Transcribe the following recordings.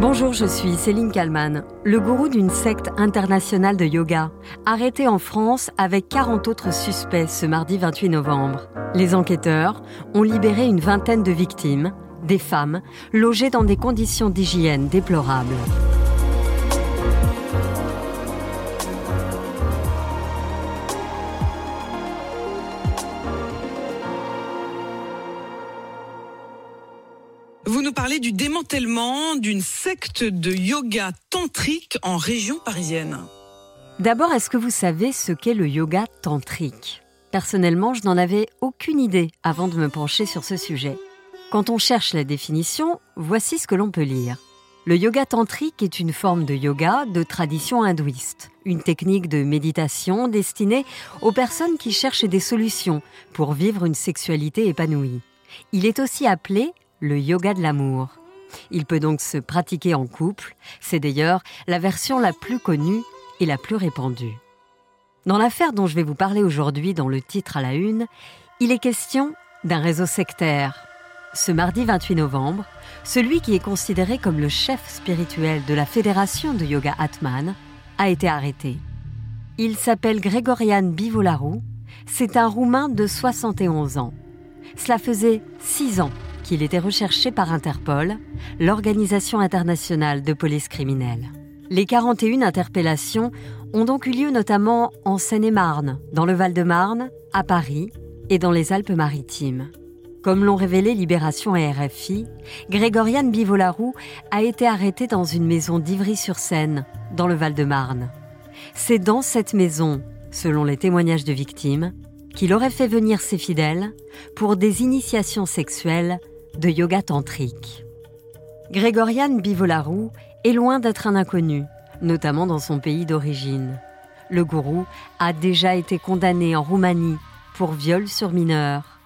Bonjour, je suis Céline Kalman, le gourou d'une secte internationale de yoga, arrêté en France avec 40 autres suspects ce mardi 28 novembre. Les enquêteurs ont libéré une vingtaine de victimes, des femmes, logées dans des conditions d'hygiène déplorables. Nous parlez du démantèlement d'une secte de yoga tantrique en région parisienne. D'abord, est-ce que vous savez ce qu'est le yoga tantrique? Personnellement, je n'en avais aucune idée avant de me pencher sur ce sujet. Quand on cherche la définition, voici ce que l'on peut lire. Le yoga tantrique est une forme de yoga de tradition hindouiste, une technique de méditation destinée aux personnes qui cherchent des solutions pour vivre une sexualité épanouie. Il est aussi appelé le yoga de l'amour. Il peut donc se pratiquer en couple, c'est d'ailleurs la version la plus connue et la plus répandue. Dans l'affaire dont je vais vous parler aujourd'hui dans le titre à la une, il est question d'un réseau sectaire. Ce mardi 28 novembre, celui qui est considéré comme le chef spirituel de la fédération de yoga Atman a été arrêté. Il s'appelle Grégorian Bivolarou, c'est un Roumain de 71 ans. Cela faisait six ans qu'il était recherché par Interpol, l'Organisation internationale de police criminelle. Les 41 interpellations ont donc eu lieu notamment en Seine-et-Marne, dans le Val-de-Marne, à Paris et dans les Alpes-Maritimes. Comme l'ont révélé Libération et RFI, Grégorian Bivolarou a été arrêté dans une maison d'Ivry-sur-Seine, dans le Val-de-Marne. C'est dans cette maison, selon les témoignages de victimes, qu'il aurait fait venir ses fidèles pour des initiations sexuelles de yoga tantrique. Grégorian Bivolarou est loin d'être un inconnu, notamment dans son pays d'origine. Le gourou a déjà été condamné en Roumanie pour viol sur mineur.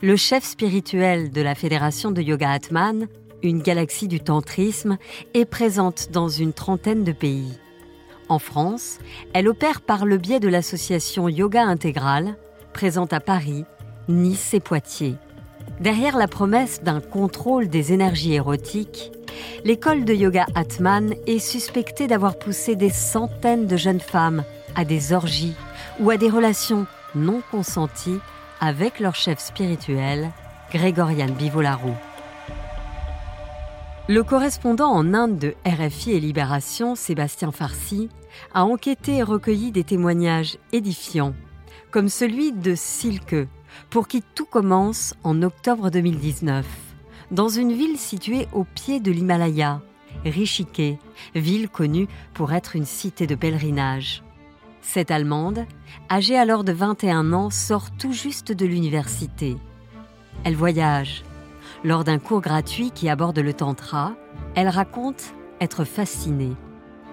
Le chef spirituel de la Fédération de Yoga Atman, une galaxie du tantrisme, est présente dans une trentaine de pays. En France, elle opère par le biais de l'association Yoga Intégral, présente à Paris, Nice et Poitiers. Derrière la promesse d'un contrôle des énergies érotiques, l'école de yoga Atman est suspectée d'avoir poussé des centaines de jeunes femmes à des orgies ou à des relations non consenties avec leur chef spirituel, Grégorian Bivolarou. Le correspondant en Inde de RFI et Libération, Sébastien Farsi, a enquêté et recueilli des témoignages édifiants, comme celui de Silke, pour qui tout commence en octobre 2019, dans une ville située au pied de l'Himalaya, Rishike, ville connue pour être une cité de pèlerinage. Cette Allemande, âgée alors de 21 ans, sort tout juste de l'université. Elle voyage. Lors d'un cours gratuit qui aborde le Tantra, elle raconte être fascinée.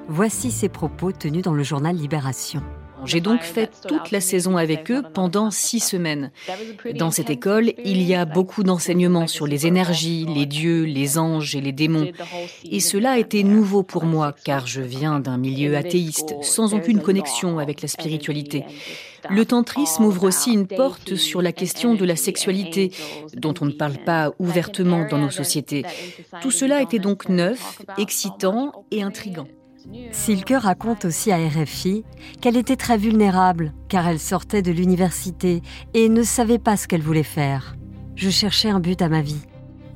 Voici ses propos tenus dans le journal Libération. J'ai donc fait toute la saison avec eux pendant six semaines. Dans cette école, il y a beaucoup d'enseignements sur les énergies, les dieux, les anges et les démons. Et cela a nouveau pour moi car je viens d'un milieu athéiste, sans aucune connexion avec la spiritualité. Le tantrisme ouvre aussi une porte sur la question de la sexualité, dont on ne parle pas ouvertement dans nos sociétés. Tout cela était donc neuf, excitant et intrigant. Silke raconte aussi à RFI qu'elle était très vulnérable car elle sortait de l'université et ne savait pas ce qu'elle voulait faire. Je cherchais un but à ma vie.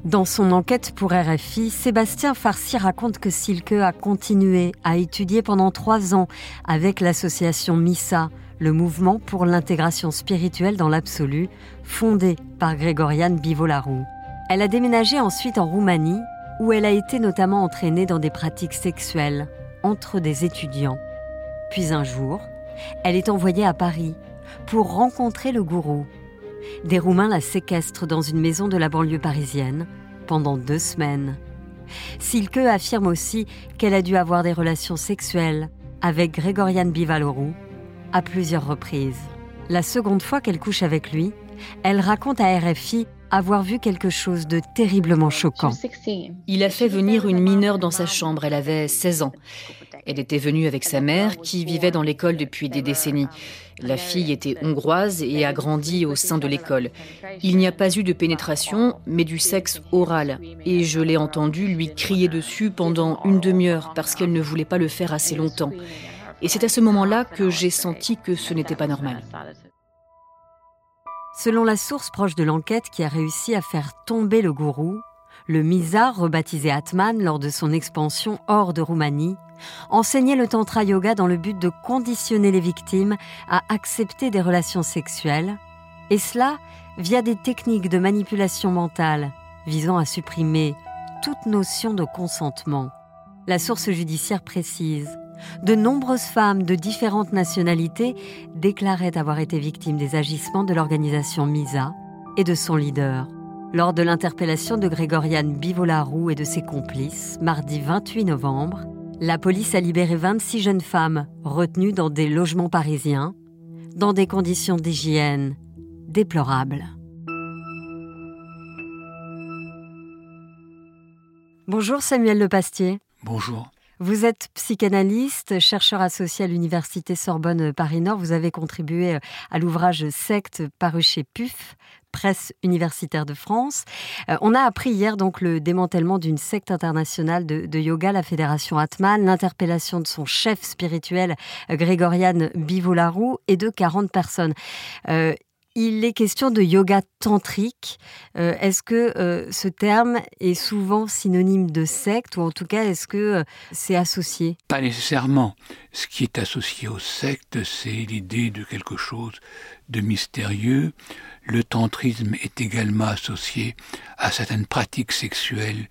Dans son enquête pour RFI, Sébastien Farsi raconte que Silke a continué à étudier pendant trois ans avec l'association MISA, le mouvement pour l'intégration spirituelle dans l'absolu, fondé par Grégoriane Bivolarou. Elle a déménagé ensuite en Roumanie, où elle a été notamment entraînée dans des pratiques sexuelles entre des étudiants. Puis un jour, elle est envoyée à Paris pour rencontrer le gourou. Des Roumains la séquestrent dans une maison de la banlieue parisienne pendant deux semaines. Silke affirme aussi qu'elle a dû avoir des relations sexuelles avec Grégorian Bivalorou à plusieurs reprises. La seconde fois qu'elle couche avec lui, elle raconte à RFI avoir vu quelque chose de terriblement choquant. Il a fait venir une mineure dans sa chambre, elle avait 16 ans. Elle était venue avec sa mère qui vivait dans l'école depuis des décennies. La fille était hongroise et a grandi au sein de l'école. Il n'y a pas eu de pénétration, mais du sexe oral. Et je l'ai entendu lui crier dessus pendant une demi-heure parce qu'elle ne voulait pas le faire assez longtemps. Et c'est à ce moment-là que j'ai senti que ce n'était pas normal. Selon la source proche de l'enquête qui a réussi à faire tomber le gourou, le Misa, rebaptisé Atman lors de son expansion hors de Roumanie, enseignait le Tantra Yoga dans le but de conditionner les victimes à accepter des relations sexuelles, et cela via des techniques de manipulation mentale visant à supprimer toute notion de consentement. La source judiciaire précise de nombreuses femmes de différentes nationalités déclaraient avoir été victimes des agissements de l'organisation MISA et de son leader. Lors de l'interpellation de Grégoriane Bivolarou et de ses complices, mardi 28 novembre, la police a libéré 26 jeunes femmes retenues dans des logements parisiens, dans des conditions d'hygiène déplorables. Bonjour Samuel Lepastier. Bonjour. Vous êtes psychanalyste, chercheur associé à l'Université Sorbonne Paris-Nord. Vous avez contribué euh, à l'ouvrage Secte paru chez PUF, Presse universitaire de France. Euh, on a appris hier donc le démantèlement d'une secte internationale de, yoga, la Fédération Atman, l'interpellation de son chef spirituel, euh, Grégoriane Bivolarou, et de 40 personnes. Il est question de yoga tantrique. Euh, est-ce que euh, ce terme est souvent synonyme de secte ou en tout cas est-ce que euh, c'est associé? Pas nécessairement. Ce qui est associé aux sectes, c'est l'idée de quelque chose de mystérieux. Le tantrisme est également associé à certaines pratiques sexuelles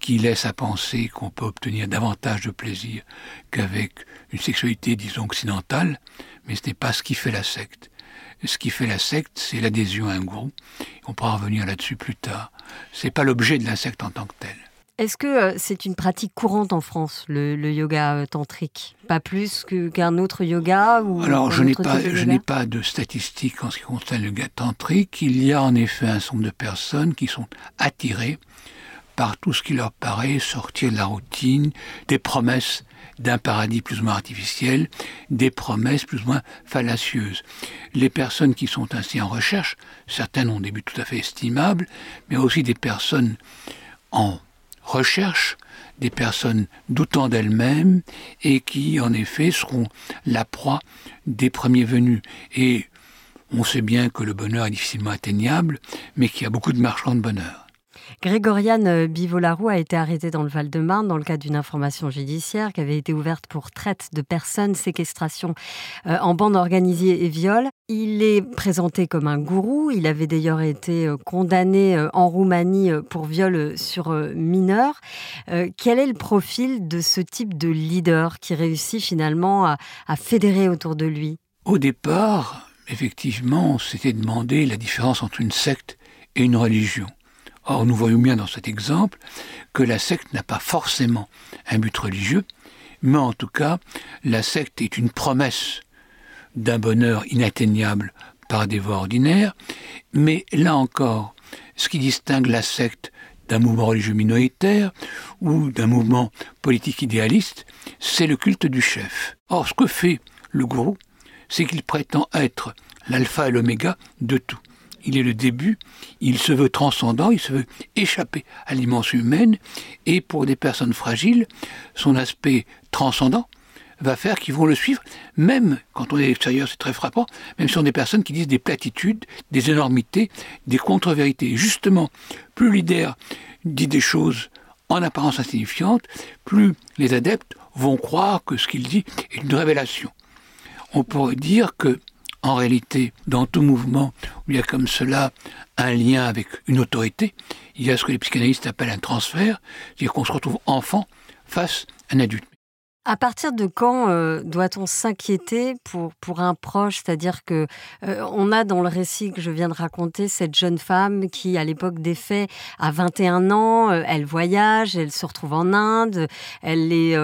qui laissent à penser qu'on peut obtenir davantage de plaisir qu'avec une sexualité, disons, occidentale, mais ce n'est pas ce qui fait la secte. Ce qui fait la secte, c'est l'adhésion à un gourou. On pourra revenir là-dessus plus tard. C'est pas l'objet de la secte en tant que tel. Est-ce que euh, c'est une pratique courante en France, le, yoga euh, tantrique? Pas plus qu'un autre yoga ou Alors, je n'ai pas, je n'ai pas de statistiques en ce qui concerne le yoga tantrique. Il y a en effet un nombre de personnes qui sont attirées par tout ce qui leur paraît sortir de la routine, des promesses d'un paradis plus ou moins artificiel, des promesses plus ou moins fallacieuses. Les personnes qui sont ainsi en recherche, certaines ont des buts tout à fait estimables, mais aussi des personnes en recherche, des personnes doutant d'elles-mêmes et qui, en effet, seront la proie des premiers venus. Et on sait bien que le bonheur est difficilement atteignable, mais qu'il y a beaucoup de marchands de bonheur. Grégoriane Bivolarou a été arrêtée dans le Val-de-Marne dans le cadre d'une information judiciaire qui avait été ouverte pour traite de personnes, séquestration euh, en bande organisée et viol. Il est présenté comme un gourou. Il avait d'ailleurs été euh, condamné euh, en Roumanie pour viol sur mineur. Quel est le profil de ce type de leader qui réussit finalement à, fédérer autour de lui? Au départ, effectivement, on s'était demandé la différence entre une secte et une religion. Or, nous voyons bien dans cet exemple que la secte n'a pas forcément un but religieux, mais en tout cas, la secte est une promesse d'un bonheur inatteignable par des voies ordinaires, mais là encore, ce qui distingue la secte d'un mouvement religieux minoritaire ou d'un mouvement politique idéaliste, c'est le culte du chef. Or, ce que fait le gourou, c'est qu'il prétend être l'alpha et l'oméga de tout il est le début, il se veut transcendant, il se veut échapper à l'immense humaine, et pour des personnes fragiles, son aspect transcendant va faire qu'ils vont le suivre, même quand on est extérieur, c'est très frappant, même si on des personnes qui disent des platitudes, des énormités, des contre-vérités. Justement, plus l'idée dit des choses en apparence insignifiantes, plus les adeptes vont croire que ce qu'il dit est une révélation. On pourrait dire que en réalité, dans tout mouvement où il y a comme cela un lien avec une autorité, il y a ce que les psychanalystes appellent un transfert, c'est-à-dire qu'on se retrouve enfant face à un adulte. À partir de quand euh, doit-on s'inquiéter pour, pour un proche? C'est-à-dire que euh, on a dans le récit que je viens de raconter cette jeune femme qui, à l'époque des faits, a 21 ans, euh, elle voyage, elle se retrouve en Inde, elle est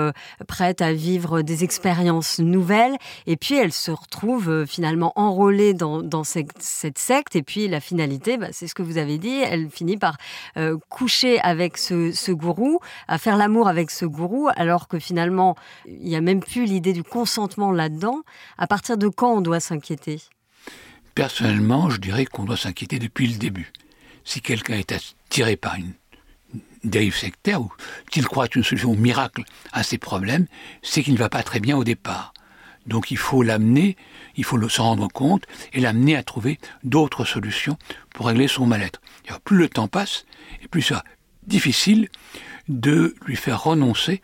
prête à vivre des expériences nouvelles, et puis elle se retrouve finalement enrôlée dans, dans cette, cette, secte, et puis la finalité, bah, c'est ce que vous avez dit, elle finit par coucher avec ce, ce gourou, à faire l'amour avec ce gourou, alors que finalement, il n'y a même plus l'idée du consentement là-dedans. À partir de quand on doit s'inquiéter? Personnellement, je dirais qu'on doit s'inquiéter depuis le début. Si quelqu'un est attiré par une dérive sectaire ou qu'il croit une solution miracle à ses problèmes, c'est qu'il ne va pas très bien au départ. Donc il faut l'amener, il faut s'en rendre compte et l'amener à trouver d'autres solutions pour régler son mal-être. Plus le temps passe, et plus c'est difficile de lui faire renoncer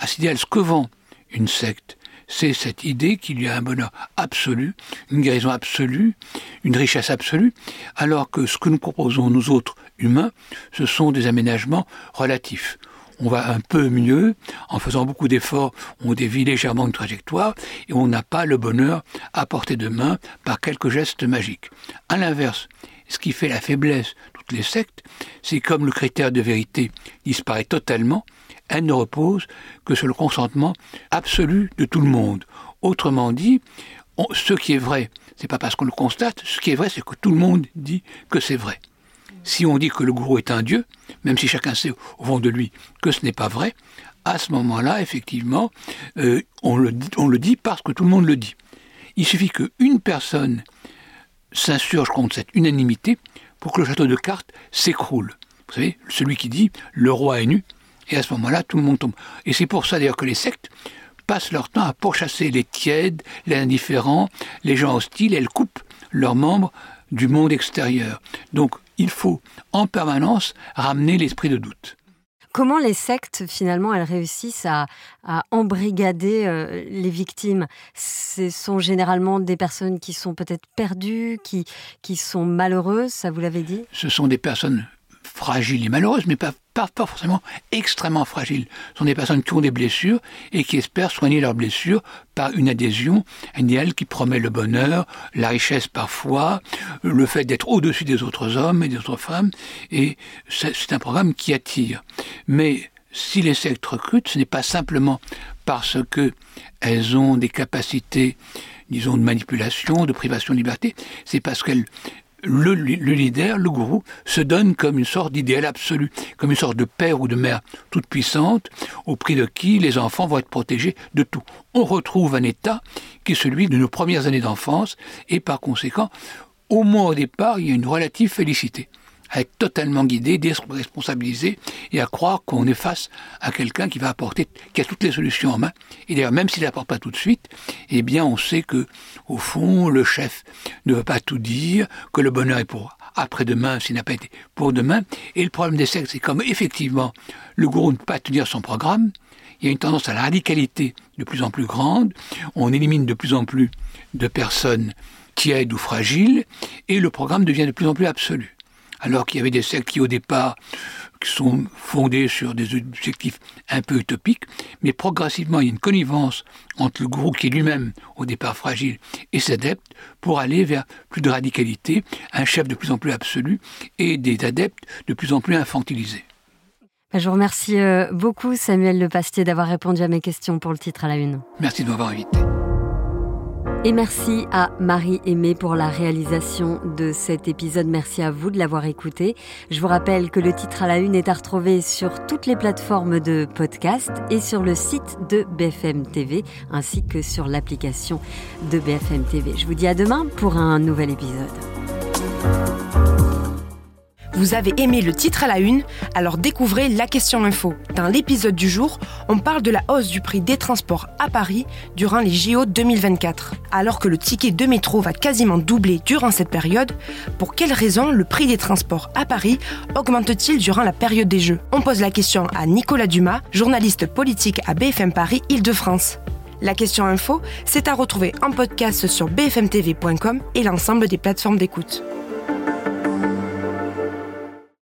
à cet. Ce que vend une secte, c'est cette idée qu'il y a un bonheur absolu, une guérison absolue, une richesse absolue, alors que ce que nous proposons, nous autres humains, ce sont des aménagements relatifs. On va un peu mieux, en faisant beaucoup d'efforts, on dévie légèrement une trajectoire, et on n'a pas le bonheur à portée de main par quelques gestes magiques. À l'inverse, ce qui fait la faiblesse les sectes, c'est comme le critère de vérité disparaît totalement, elle ne repose que sur le consentement absolu de tout le monde. Autrement dit, ce qui est vrai, c'est pas parce qu'on le constate, ce qui est vrai, c'est que tout le monde dit que c'est vrai. Si on dit que le gourou est un dieu, même si chacun sait au fond de lui que ce n'est pas vrai, à ce moment-là, effectivement, euh, on, le, on le dit parce que tout le monde le dit. Il suffit qu'une personne s'insurge contre cette unanimité pour que le château de cartes s'écroule. Vous savez, celui qui dit le roi est nu, et à ce moment-là, tout le monde tombe. Et c'est pour ça d'ailleurs que les sectes passent leur temps à pourchasser les tièdes, les indifférents, les gens hostiles, elles coupent leurs membres du monde extérieur. Donc il faut en permanence ramener l'esprit de doute. Comment les sectes, finalement, elles réussissent à, embrigader euh, les victimes? Ce sont généralement des personnes qui sont peut-être perdues, qui, qui sont malheureuses, ça vous l'avez dit? Ce sont des personnes fragiles et malheureuses, mais pas, pas, forcément extrêmement fragiles. Ce sont des personnes qui ont des blessures et qui espèrent soigner leurs blessures par une adhésion, un idéal qui promet le bonheur, la richesse parfois, le fait d'être au-dessus des autres hommes et des autres femmes, et c'est un programme qui attire. Mais si les sectes recrutent, ce n'est pas simplement parce que elles ont des capacités disons, de manipulation, de privation de liberté, c'est parce qu'elles le, leader, le gourou, se donne comme une sorte d'idéal absolu, comme une sorte de père ou de mère toute puissante, au prix de qui les enfants vont être protégés de tout. On retrouve un état qui est celui de nos premières années d'enfance, et par conséquent, au moins au départ, il y a une relative félicité à être totalement guidé, déresponsabilisé et à croire qu'on est face à quelqu'un qui va apporter, qui a toutes les solutions en main. Et d'ailleurs, même s'il n'apporte pas tout de suite, eh bien, on sait que, au fond, le chef ne veut pas tout dire, que le bonheur est pour après-demain s'il n'a pas été pour demain. Et le problème des sexes, c'est comme effectivement le gourou ne peut pas tenir son programme, il y a une tendance à la radicalité de plus en plus grande, on élimine de plus en plus de personnes tièdes ou fragiles, et le programme devient de plus en plus absolu alors qu'il y avait des sectes qui au départ sont fondées sur des objectifs un peu utopiques, mais progressivement il y a une connivence entre le gourou qui est lui-même au départ fragile et ses adeptes pour aller vers plus de radicalité, un chef de plus en plus absolu et des adeptes de plus en plus infantilisés. Bah, je vous remercie euh, beaucoup Samuel Le Pastier d'avoir répondu à mes questions pour le titre à la une. Merci de m'avoir invité. Et merci à Marie Aimée pour la réalisation de cet épisode. Merci à vous de l'avoir écouté. Je vous rappelle que le titre à la une est à retrouver sur toutes les plateformes de podcast et sur le site de BFM TV ainsi que sur l'application de BFM TV. Je vous dis à demain pour un nouvel épisode. Vous avez aimé le titre à la une, alors découvrez la question info. Dans l'épisode du jour, on parle de la hausse du prix des transports à Paris durant les JO 2024. Alors que le ticket de métro va quasiment doubler durant cette période, pour quelles raisons le prix des transports à Paris augmente-t-il durant la période des Jeux? On pose la question à Nicolas Dumas, journaliste politique à BFM Paris Île-de-France. La question info, c'est à retrouver en podcast sur bfmtv.com et l'ensemble des plateformes d'écoute.